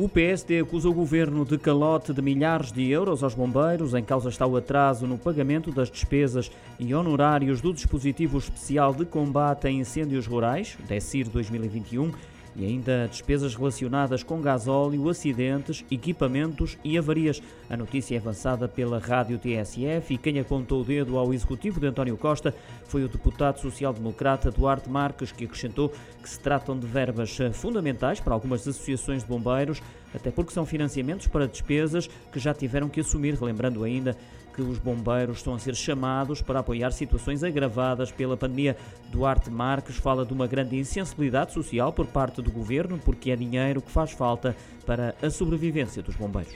O PSD acusa o governo de calote de milhares de euros aos bombeiros. Em causa está o atraso no pagamento das despesas e honorários do dispositivo especial de combate a incêndios rurais, DECIR 2021 e ainda despesas relacionadas com gasóleo, acidentes, equipamentos e avarias. A notícia é avançada pela Rádio TSF e quem apontou o dedo ao executivo de António Costa foi o deputado social-democrata Duarte Marques, que acrescentou que se tratam de verbas fundamentais para algumas associações de bombeiros, até porque são financiamentos para despesas que já tiveram que assumir, lembrando ainda que os bombeiros estão a ser chamados para apoiar situações agravadas pela pandemia. Duarte Marques fala de uma grande insensibilidade social por parte do governo, porque é dinheiro que faz falta para a sobrevivência dos bombeiros.